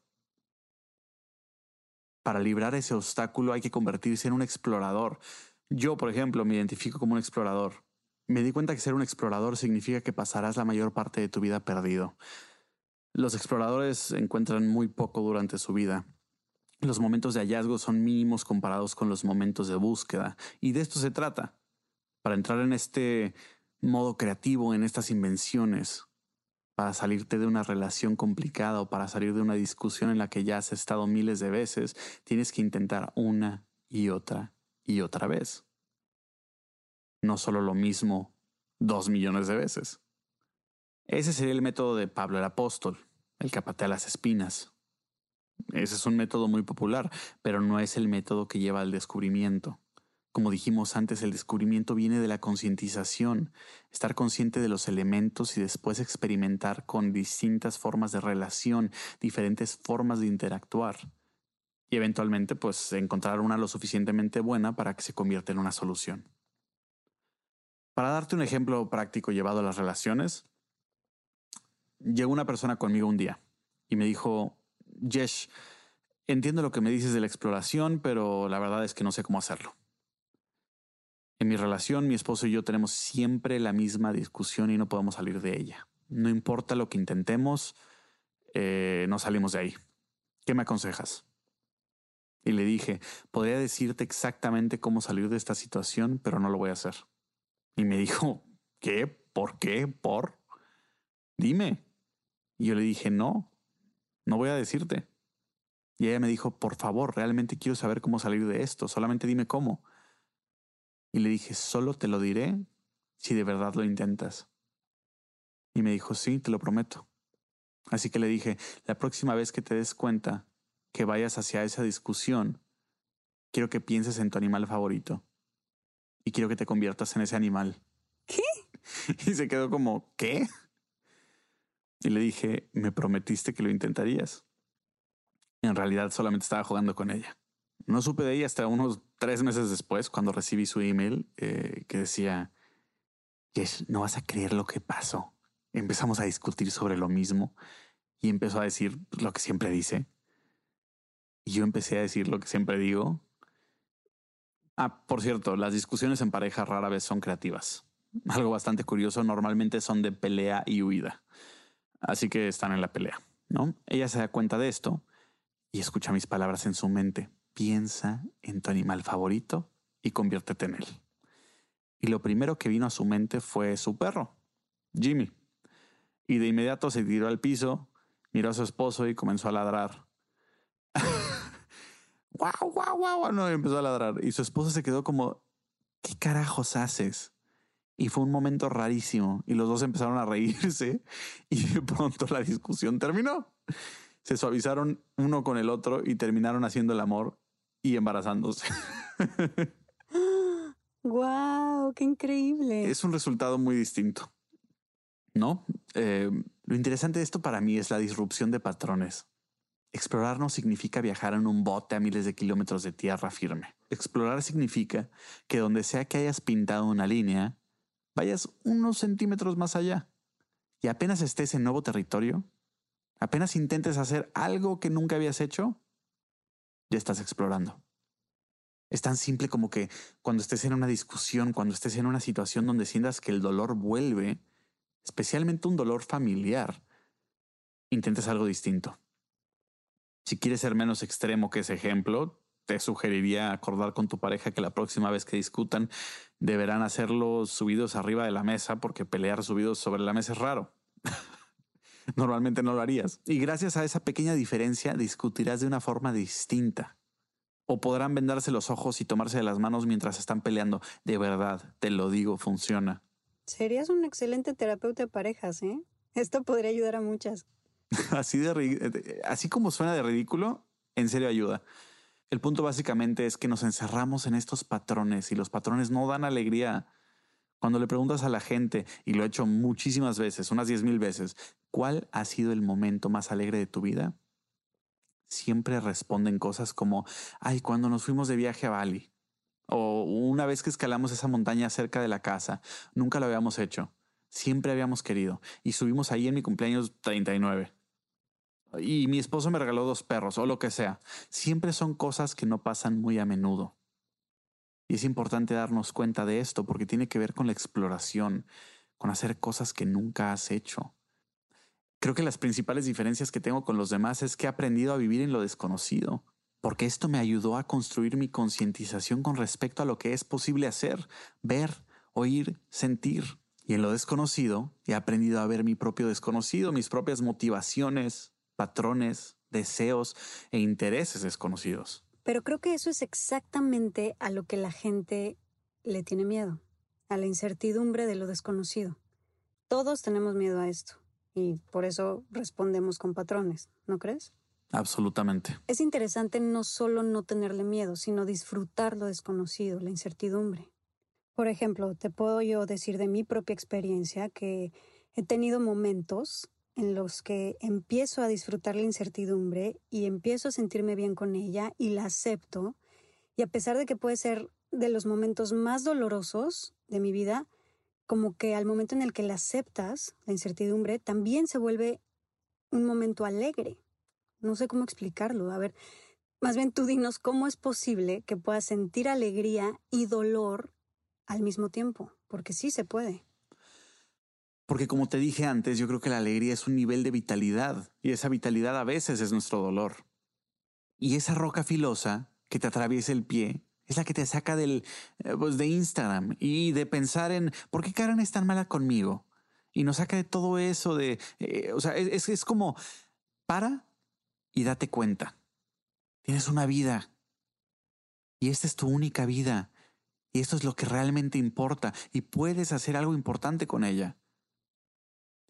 S2: Para librar ese obstáculo hay que convertirse en un explorador. Yo, por ejemplo, me identifico como un explorador. Me di cuenta que ser un explorador significa que pasarás la mayor parte de tu vida perdido. Los exploradores encuentran muy poco durante su vida. Los momentos de hallazgo son mínimos comparados con los momentos de búsqueda, y de esto se trata para entrar en este modo creativo, en estas invenciones, para salirte de una relación complicada o para salir de una discusión en la que ya has estado miles de veces, tienes que intentar una y otra y otra vez. No solo lo mismo dos millones de veces. Ese sería el método de Pablo el Apóstol, el que patea las espinas. Ese es un método muy popular, pero no es el método que lleva al descubrimiento. Como dijimos antes, el descubrimiento viene de la concientización, estar consciente de los elementos y después experimentar con distintas formas de relación, diferentes formas de interactuar. Y eventualmente, pues, encontrar una lo suficientemente buena para que se convierta en una solución. Para darte un ejemplo práctico llevado a las relaciones, llegó una persona conmigo un día y me dijo, Jesh, entiendo lo que me dices de la exploración, pero la verdad es que no sé cómo hacerlo. En mi relación, mi esposo y yo tenemos siempre la misma discusión y no podemos salir de ella. No importa lo que intentemos, eh, no salimos de ahí. ¿Qué me aconsejas? Y le dije, podría decirte exactamente cómo salir de esta situación, pero no lo voy a hacer. Y me dijo, ¿qué? ¿Por qué? ¿Por? Dime. Y yo le dije, no, no voy a decirte. Y ella me dijo, por favor, realmente quiero saber cómo salir de esto, solamente dime cómo. Y le dije, solo te lo diré si de verdad lo intentas. Y me dijo, sí, te lo prometo. Así que le dije, la próxima vez que te des cuenta que vayas hacia esa discusión, quiero que pienses en tu animal favorito. Y quiero que te conviertas en ese animal.
S1: ¿Qué? (laughs)
S2: Y se quedó como, ¿qué? Y le dije, me prometiste que lo intentarías. En realidad solamente estaba jugando con ella. No supe de ella hasta unos tres meses después, cuando recibí su email eh, que decía, Yes, no vas a creer lo que pasó. Empezamos a discutir sobre lo mismo y empezó a decir lo que siempre dice. Y yo empecé a decir lo que siempre digo. Ah, por cierto, las discusiones en pareja rara vez son creativas. Algo bastante curioso, normalmente son de pelea y huida. Así que están en la pelea, ¿no? Ella se da cuenta de esto y escucha mis palabras en su mente piensa en tu animal favorito y conviértete en él. Y lo primero que vino a su mente fue su perro, Jimmy. Y de inmediato se tiró al piso, miró a su esposo y comenzó a ladrar. (laughs) ¡Guau, guau, guau! No, empezó a ladrar. Y su esposo se quedó como, ¿qué carajos haces? Y fue un momento rarísimo. Y los dos empezaron a reírse. (laughs) Y de pronto la discusión terminó. Se suavizaron uno con el otro y terminaron haciendo el amor y embarazándose. (laughs)
S1: ¡Wow! ¡Qué increíble!
S2: Es un resultado muy distinto. ¿No? Eh, lo interesante de esto para mí es la disrupción de patrones. Explorar no significa viajar en un bote a miles de kilómetros de tierra firme. Explorar significa que donde sea que hayas pintado una línea, vayas unos centímetros más allá. Y apenas estés en nuevo territorio, apenas intentes hacer algo que nunca habías hecho, ya estás explorando. Es tan simple como que cuando estés en una discusión, cuando estés en una situación donde sientas que el dolor vuelve, especialmente un dolor familiar, intentes algo distinto. Si quieres ser menos extremo que ese ejemplo, te sugeriría acordar con tu pareja que la próxima vez que discutan deberán hacerlo subidos arriba de la mesa porque pelear subidos sobre la mesa es raro. (laughs) (laughs) Normalmente no lo harías. Y gracias a esa pequeña diferencia discutirás de una forma distinta. O podrán vendarse los ojos y tomarse de las manos mientras están peleando. De verdad, te lo digo, funciona.
S1: Serías un excelente terapeuta de parejas, ¿eh? Esto podría ayudar a muchas. (laughs)
S2: así, de, así como suena de ridículo, en serio ayuda. El punto básicamente es que nos encerramos en estos patrones y los patrones no dan alegría. Cuando le preguntas a la gente, y lo he hecho muchísimas veces, unas diez mil veces, ¿cuál ha sido el momento más alegre de tu vida? Siempre responden cosas como, ay, cuando nos fuimos de viaje a Bali, o una vez que escalamos esa montaña cerca de la casa, nunca lo habíamos hecho, siempre habíamos querido, y subimos ahí en mi cumpleaños 39 y mi esposo me regaló dos perros o lo que sea. Siempre son cosas que no pasan muy a menudo. Y es importante darnos cuenta de esto porque tiene que ver con la exploración, con hacer cosas que nunca has hecho. Creo que las principales diferencias que tengo con los demás es que he aprendido a vivir en lo desconocido, porque esto me ayudó a construir mi concientización con respecto a lo que es posible hacer, ver, oír, sentir. Y en lo desconocido he aprendido a ver mi propio desconocido, mis propias motivaciones, patrones, deseos e intereses desconocidos.
S1: Pero creo que eso es exactamente a lo que la gente le tiene miedo, a la incertidumbre de lo desconocido. Todos tenemos miedo a esto y por eso respondemos con patrones, ¿no crees?
S2: Absolutamente.
S1: Es interesante no solo no tenerle miedo, sino disfrutar lo desconocido, la incertidumbre. Por ejemplo, te puedo yo decir de mi propia experiencia que he tenido momentos en los que empiezo a disfrutar la incertidumbre y empiezo a sentirme bien con ella y la acepto. Y a pesar de que puede ser de los momentos más dolorosos de mi vida, como que al momento en el que la aceptas, la incertidumbre, también se vuelve un momento alegre. No sé cómo explicarlo. A ver, más bien tú dinos cómo es posible que puedas sentir alegría y dolor al mismo tiempo, porque sí se puede.
S2: Porque como te dije antes, yo creo que la alegría es un nivel de vitalidad y esa vitalidad a veces es nuestro dolor. Y esa roca filosa que te atraviesa el pie es la que te saca del eh, pues de Instagram y de pensar en ¿por qué Karen es tan mala conmigo? Y nos saca de todo eso de, eh, o sea, es, es como para y date cuenta. Tienes una vida y esta es tu única vida y esto es lo que realmente importa y puedes hacer algo importante con ella.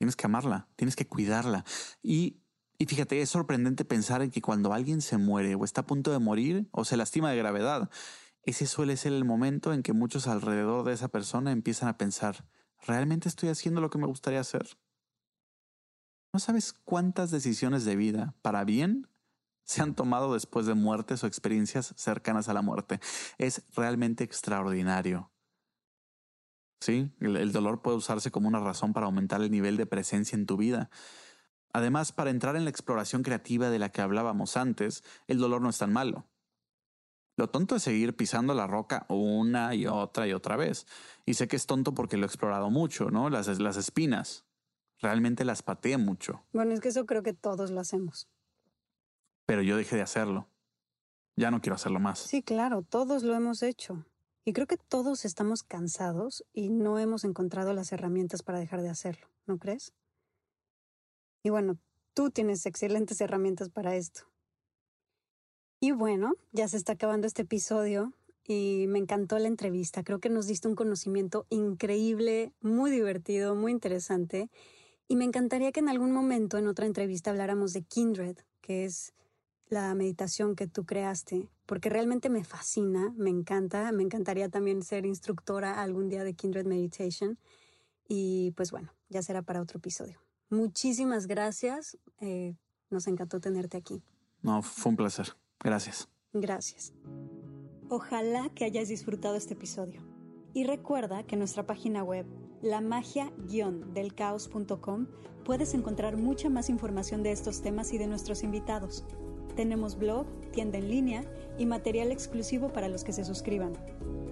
S2: Tienes que amarla, tienes que cuidarla. Y, y fíjate, es sorprendente pensar en que cuando alguien se muere o está a punto de morir o se lastima de gravedad, ese suele ser el momento en que muchos alrededor de esa persona empiezan a pensar, ¿realmente estoy haciendo lo que me gustaría hacer? ¿No sabes cuántas decisiones de vida, para bien, se han tomado después de muertes o experiencias cercanas a la muerte? Es realmente extraordinario. Sí, el, dolor puede usarse como una razón para aumentar el nivel de presencia en tu vida. Además, para entrar en la exploración creativa de la que hablábamos antes, el dolor no es tan malo. Lo tonto es seguir pisando la roca una y otra y otra vez. Y sé que es tonto porque lo he explorado mucho, ¿no? Las, las espinas. Realmente las pateé mucho.
S1: Bueno, es que eso creo que todos lo hacemos.
S2: Pero yo dejé de hacerlo. Ya no quiero hacerlo más.
S1: Sí, claro, todos lo hemos hecho. Y creo que todos estamos cansados y no hemos encontrado las herramientas para dejar de hacerlo, ¿no crees? Y bueno, tú tienes excelentes herramientas para esto. Y bueno, ya se está acabando este episodio y me encantó la entrevista. Creo que nos diste un conocimiento increíble, muy divertido, muy interesante. Y me encantaría que en algún momento en otra entrevista habláramos de Kindred, que es la meditación que tú creaste, porque realmente me fascina, me encanta, me encantaría también ser instructora algún día de Kindred Meditation. Y pues bueno, ya será para otro episodio. Muchísimas gracias, eh, nos encantó tenerte aquí.
S2: No, fue un placer. Gracias.
S1: Gracias. Ojalá que hayas disfrutado este episodio. Y recuerda que en nuestra página web, la magia-delcaos.com, puedes encontrar mucha más información de estos temas y de nuestros invitados. Tenemos blog, tienda en línea y material exclusivo para los que se suscriban.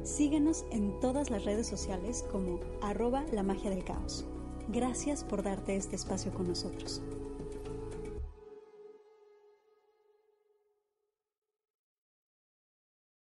S1: Síguenos en todas las redes sociales como arroba la magia del caos. Gracias por darte este espacio con nosotros.